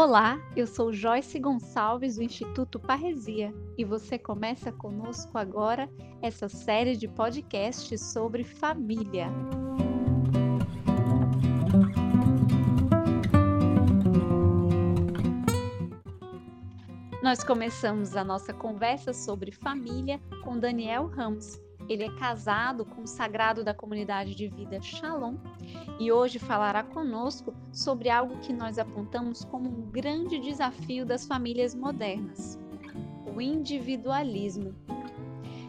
Olá, eu sou Joyce Gonçalves do Instituto Parresia e você começa conosco agora essa série de podcasts sobre família. Nós começamos a nossa conversa sobre família com Daniel Ramos, ele é casado com o sagrado da comunidade de vida Shalom e hoje falará conosco sobre algo que nós apontamos como um grande desafio das famílias modernas: o individualismo.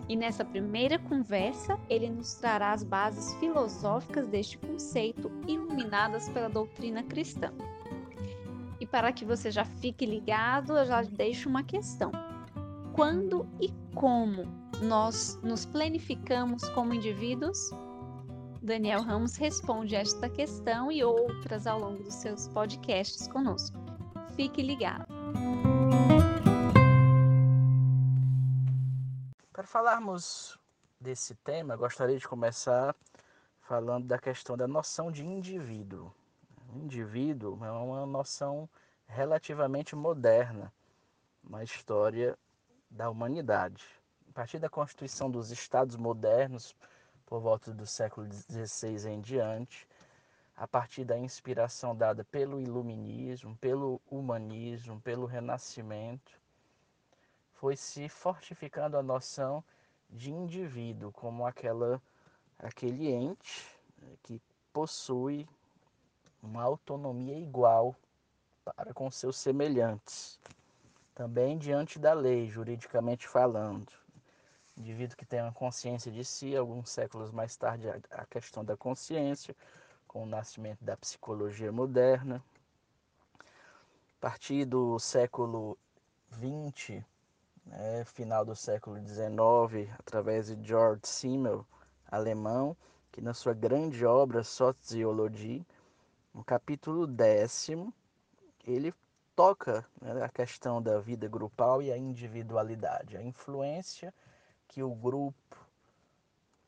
E nessa primeira conversa, ele nos trará as bases filosóficas deste conceito, iluminadas pela doutrina cristã. E para que você já fique ligado, eu já deixo uma questão: quando e como nós nos planificamos como indivíduos? Daniel Ramos responde esta questão e outras ao longo dos seus podcasts conosco. Fique ligado. Para falarmos desse tema, gostaria de começar falando da questão da noção de indivíduo. O indivíduo é uma noção relativamente moderna na história da humanidade. Partir da constituição dos estados modernos, por volta do século XVI em diante, a partir da inspiração dada pelo iluminismo, pelo humanismo, pelo renascimento, foi se fortificando a noção de indivíduo como aquela aquele ente né, que possui uma autonomia igual para com seus semelhantes, também diante da lei, juridicamente falando indivíduo que tem uma consciência de si, alguns séculos mais tarde a questão da consciência, com o nascimento da psicologia moderna. A partir do século XX, né, final do século XIX, através de George Simmel, alemão, que na sua grande obra Soziologie, no capítulo décimo, ele toca né, a questão da vida grupal e a individualidade, a influência que o grupo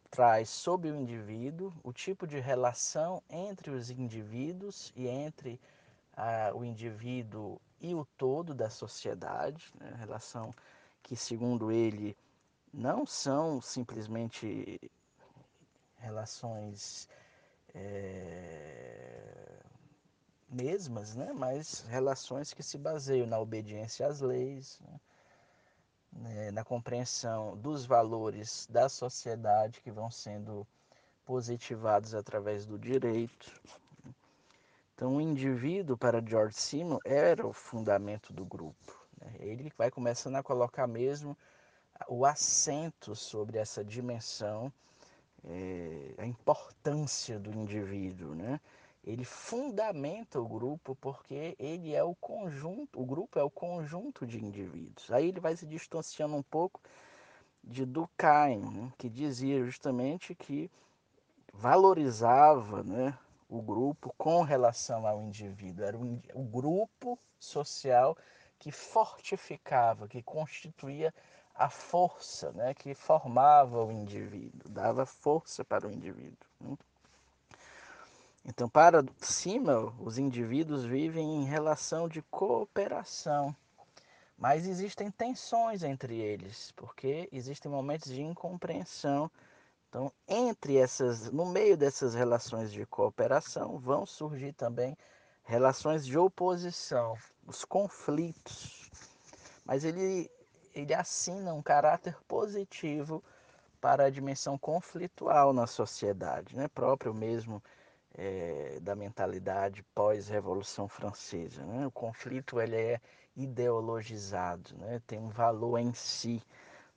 traz sobre o indivíduo, o tipo de relação entre os indivíduos e entre ah, o indivíduo e o todo da sociedade, né? relação que, segundo ele, não são simplesmente relações é, mesmas, né? mas relações que se baseiam na obediência às leis, né? né, na compreensão dos valores da sociedade que vão sendo positivados através do direito. Então, o indivíduo, para George Simon, era o fundamento do grupo. Né? Ele vai começando a colocar mesmo o acento sobre essa dimensão, é, a importância do indivíduo, né? Ele fundamenta o grupo porque ele é o conjunto, o grupo é o conjunto de indivíduos. Aí ele vai se distanciando um pouco de Durkheim, né, que dizia justamente que valorizava né, o grupo com relação ao indivíduo. Era o, o grupo social que fortificava, que constituía a força, né, que formava o indivíduo, dava força para o indivíduo. Né? Então, para cima, os indivíduos vivem em relação de cooperação, mas existem tensões entre eles, porque existem momentos de incompreensão. Então, entre essas, no meio dessas relações de cooperação, vão surgir também relações de oposição, os conflitos. Mas ele ele assina um caráter positivo para a dimensão conflitual na sociedade, né? próprio mesmo é, da mentalidade pós-revolução francesa. Né? O conflito ele é ideologizado, né? tem um valor em si.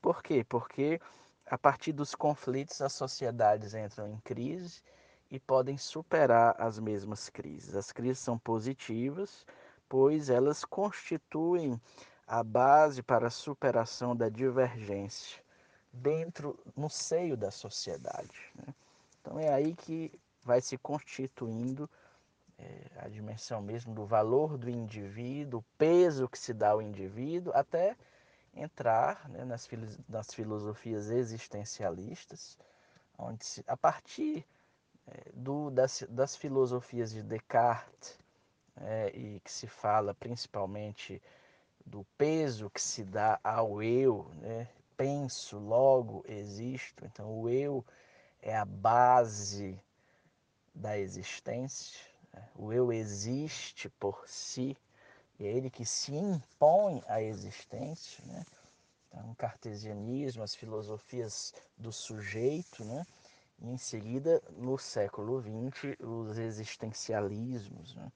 Por quê? Porque a partir dos conflitos as sociedades entram em crise e podem superar as mesmas crises. As crises são positivas, pois elas constituem a base para a superação da divergência dentro, no seio da sociedade. Né? Então é aí que vai se constituindo é, a dimensão mesmo do valor do indivíduo, o peso que se dá ao indivíduo, até entrar né, nas, nas filosofias existencialistas, onde se, a partir é, do, das, das filosofias de Descartes é, e que se fala principalmente do peso que se dá ao eu, né? penso, logo existo. Então, o eu é a base da existência. Né? O eu existe por si e é ele que se impõe à existência. Né? Então, o cartesianismo, as filosofias do sujeito, né? e em seguida, no século XX, os existencialismos, né?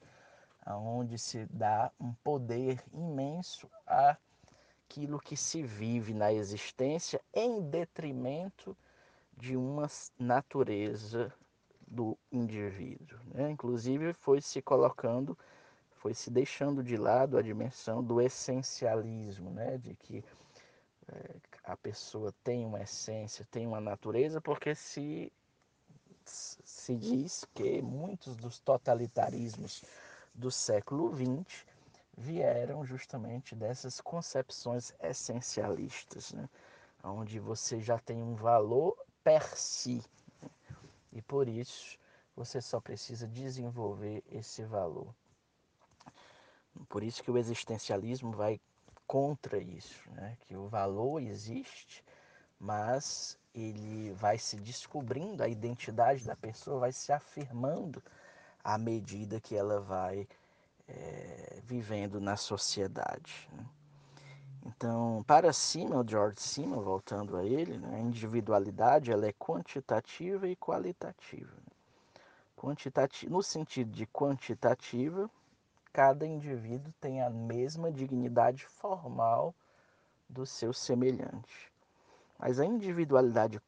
onde se dá um poder imenso àquilo que se vive na existência em detrimento de uma natureza do indivíduo. Né? Inclusive foi se colocando, foi se deixando de lado a dimensão do essencialismo, né? de que é, a pessoa tem uma essência, tem uma natureza, porque se, se diz que muitos dos totalitarismos do século XX vieram justamente dessas concepções essencialistas, né? onde você já tem um valor per si? E por isso você só precisa desenvolver esse valor. Por isso que o existencialismo vai contra isso, né? que o valor existe, mas ele vai se descobrindo, a identidade da pessoa vai se afirmando à medida que ela vai é, vivendo na sociedade. Né? Então, para Simmel, George Simmel, voltando a ele, né, a individualidade ela é quantitativa e qualitativa. Quantitativa, no sentido de quantitativa, cada indivíduo tem a mesma dignidade formal do seu semelhante. Mas a individualidade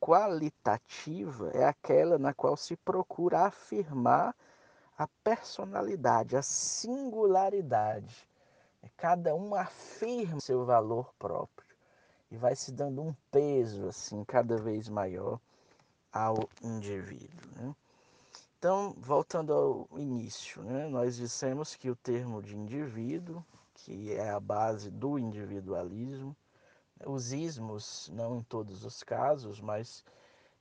qualitativa é aquela na qual se procura afirmar a personalidade, a singularidade. Cada um afirma seu valor próprio e vai se dando um peso assim cada vez maior ao indivíduo. Né? Então, voltando ao início, né, nós dissemos que o termo de indivíduo, que é a base do individualismo, os ismos, não em todos os casos, mas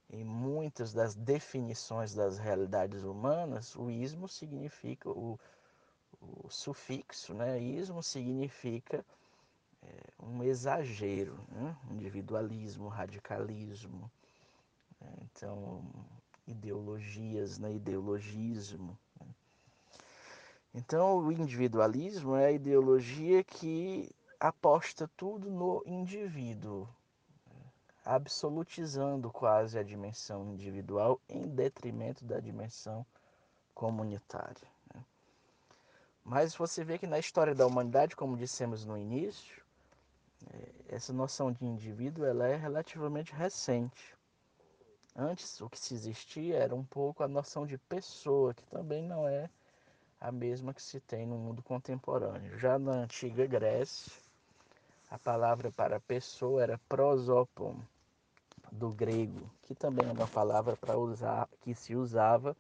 em muitas das definições das realidades humanas, o ismo significa, o, o sufixo, né, ismo significa é, um exagero, né, individualismo, radicalismo, né, então ideologias, né, ideologismo. Né. Então o individualismo é a ideologia que aposta tudo no indivíduo, absolutizando quase a dimensão individual em detrimento da dimensão comunitária. Mas você vê que na história da humanidade, como dissemos no início, é, essa noção de indivíduo ela é relativamente recente. Antes, o que se existia era um pouco a noção de pessoa, que também não é a mesma que se tem no mundo contemporâneo. Já na antiga Grécia, a palavra para pessoa era prosopon, do grego, que também é uma palavra para usar, que se usava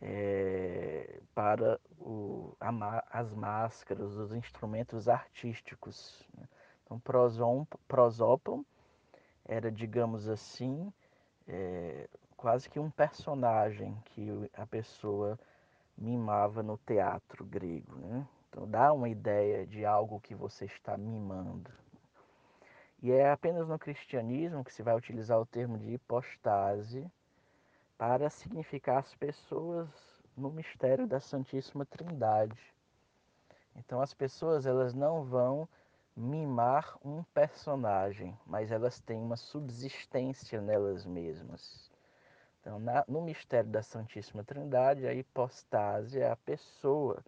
é, para o, a, as máscaras, os instrumentos artísticos. Né? Então, prosopon era, digamos assim, é, quase que um personagem que a pessoa mimava no teatro grego. Né? Então, dá uma ideia de algo que você está mimando. E é apenas no cristianismo que se vai utilizar o termo de hipostase para significar as pessoas no mistério da Santíssima Trindade. Então as pessoas elas não vão mimar um personagem, mas elas têm uma subsistência nelas mesmas. Então, na, no mistério da Santíssima Trindade, a hipostase é a pessoa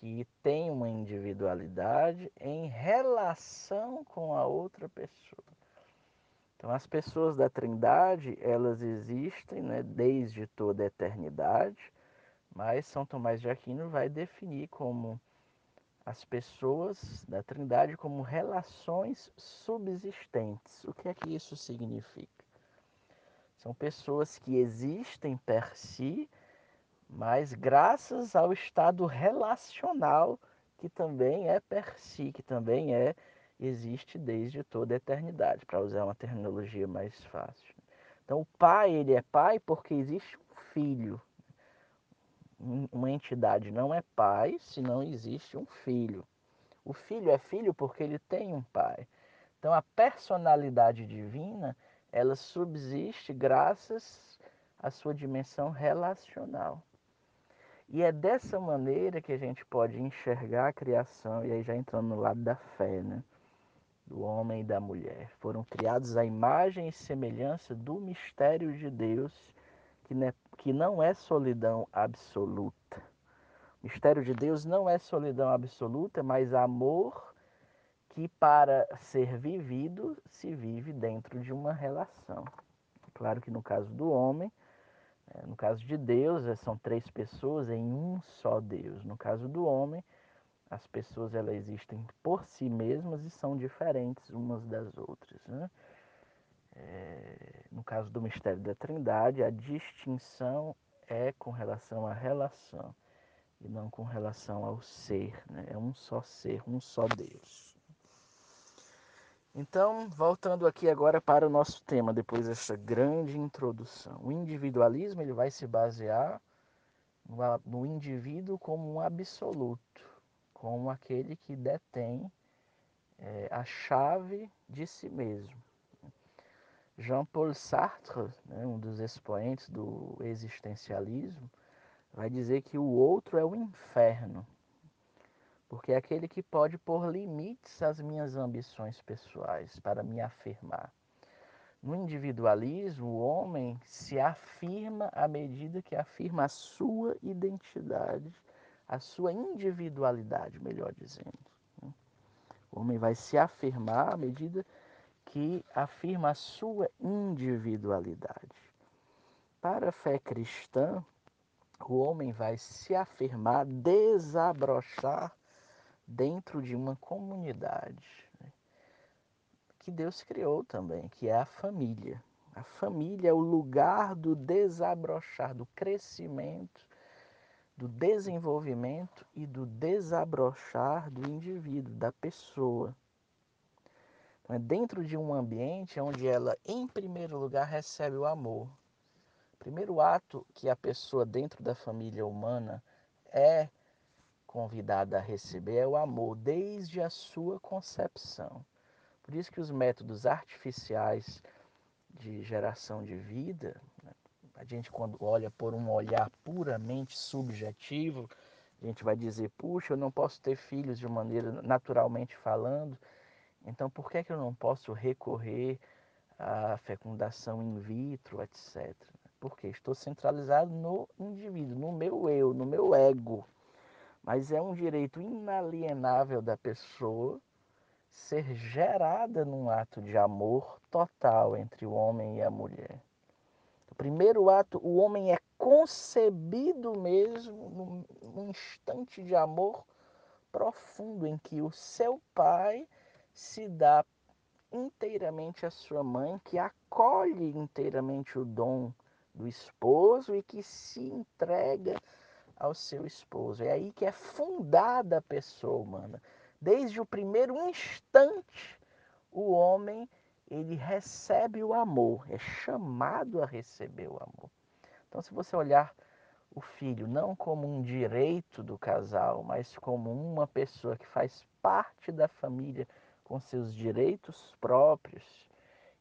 que tem uma individualidade em relação com a outra pessoa. Então, as pessoas da Trindade, elas existem né, desde toda a eternidade, mas São Tomás de Aquino vai definir como as pessoas da Trindade como relações subsistentes. O que é que isso significa? São pessoas que existem per si, mas graças ao estado relacional que também é per si, que também é existe desde toda a eternidade, para usar uma terminologia mais fácil. Então o pai, ele é pai porque existe um filho. uma entidade não é pai se não existe um filho. O filho é filho porque ele tem um pai. Então a personalidade divina, ela subsiste graças à sua dimensão relacional. E é dessa maneira que a gente pode enxergar a criação, e aí já entrando no lado da fé, né? Do homem e da mulher. Foram criados à imagem e semelhança do mistério de Deus, que não é solidão absoluta. O mistério de Deus não é solidão absoluta, mas amor que, para ser vivido, se vive dentro de uma relação. Claro que no caso do homem, é, no caso de Deus, é, são três pessoas em um só Deus. No caso do homem, as pessoas elas existem por si mesmas e são diferentes umas das outras. Né? É, no caso do mistério da Trindade, a distinção é com relação à relação e não com relação ao ser. Né? É um só ser, um só Deus. Então, voltando aqui agora para o nosso tema, depois dessa grande introdução. O individualismo ele vai se basear no indivíduo como um absoluto, como aquele que detém é, a chave de si mesmo. Jean-Paul Sartre, né, um dos expoentes do existencialismo, vai dizer que o outro é o inferno porque é aquele que pode pôr limites às minhas ambições pessoais para me afirmar. No individualismo, o homem se afirma à medida que afirma a sua identidade, a sua individualidade, melhor dizendo. O homem vai se afirmar à medida que afirma a sua individualidade. Para a fé cristã, o homem vai se afirmar, desabrochar dentro de uma comunidade né, que Deus criou também, que é a família. A família é o lugar do desabrochar, do crescimento, do desenvolvimento e do desabrochar do indivíduo, da pessoa. Então, é dentro de um ambiente onde ela, em primeiro lugar, recebe o amor. O primeiro ato que a pessoa dentro da família humana é convidada a receber é o amor desde a sua concepção. Por isso que os métodos artificiais de geração de vida, né, a gente quando olha por um olhar puramente subjetivo, a gente vai dizer, puxa, eu não posso ter filhos de maneira naturalmente falando, então por que, é que eu não posso recorrer à fecundação in vitro, etc. Porque estou centralizado no indivíduo, no meu eu, no meu ego. Mas é um direito inalienável da pessoa ser gerada num ato de amor total entre o homem e a mulher. Primeiro ato, o homem é concebido mesmo num instante de amor profundo em que o seu pai se dá inteiramente à sua mãe, que acolhe inteiramente o dom do esposo e que se entrega ao seu esposo. É aí que é fundada a pessoa humana. Desde o primeiro instante, o homem ele recebe o amor, é chamado a receber o amor. Então, se você olhar o filho não como um direito do casal, mas como uma pessoa que faz parte da família com seus direitos próprios,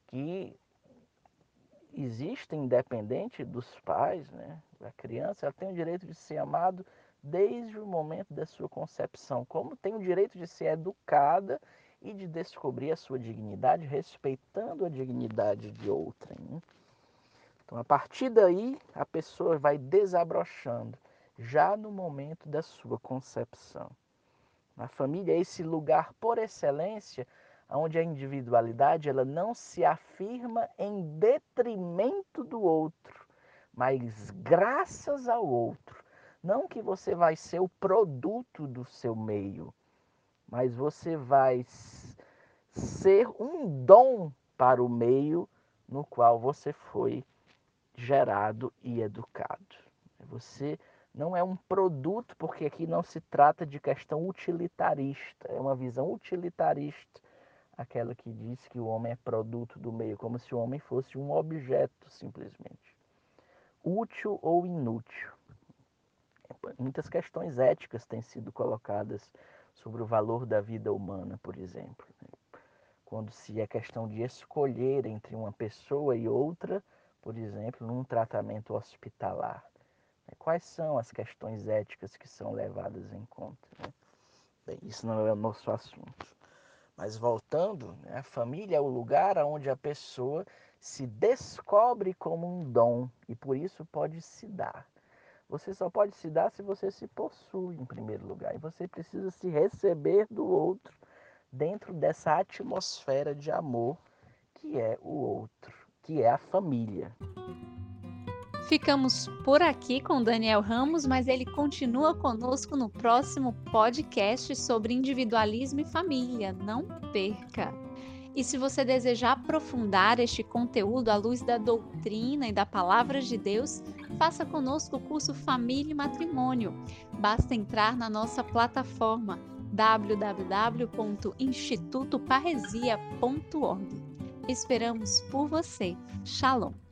que existem independente dos pais, né? A criança ela tem o direito de ser amado desde o momento da sua concepção, como tem o direito de ser educada e de descobrir a sua dignidade, respeitando a dignidade de outrem. Né? Então, a partir daí, a pessoa vai desabrochando, já no momento da sua concepção. A família é esse lugar por excelência onde a individualidade ela não se afirma em detrimento do outro, mas graças ao outro. Não que você vai ser o produto do seu meio, mas você vai ser um dom para o meio no qual você foi gerado e educado. Você não é um produto, porque aqui não se trata de questão utilitarista, é uma visão utilitarista aquela que diz que o homem é produto do meio, como se o homem fosse um objeto simplesmente, útil ou inútil. Muitas questões éticas têm sido colocadas sobre o valor da vida humana, por exemplo. Né? Quando se é questão de escolher entre uma pessoa e outra, por exemplo, num tratamento hospitalar. Né? Quais são as questões éticas que são levadas em conta? Né? Bem, isso não é o nosso assunto. Mas voltando, a família é o lugar onde a pessoa se descobre como um dom e por isso pode se dar. Você só pode se dar se você se possui em primeiro lugar. E você precisa se receber do outro dentro dessa atmosfera de amor que é o outro, que é a família. Ficamos por aqui com Daniel Ramos, mas ele continua conosco no próximo podcast sobre individualismo e família. Não perca! E se você desejar aprofundar este conteúdo à luz da doutrina e da palavra de Deus, faça conosco o curso Família e Matrimônio. Basta entrar na nossa plataforma www.institutoparresia.org. Esperamos por você. Shalom!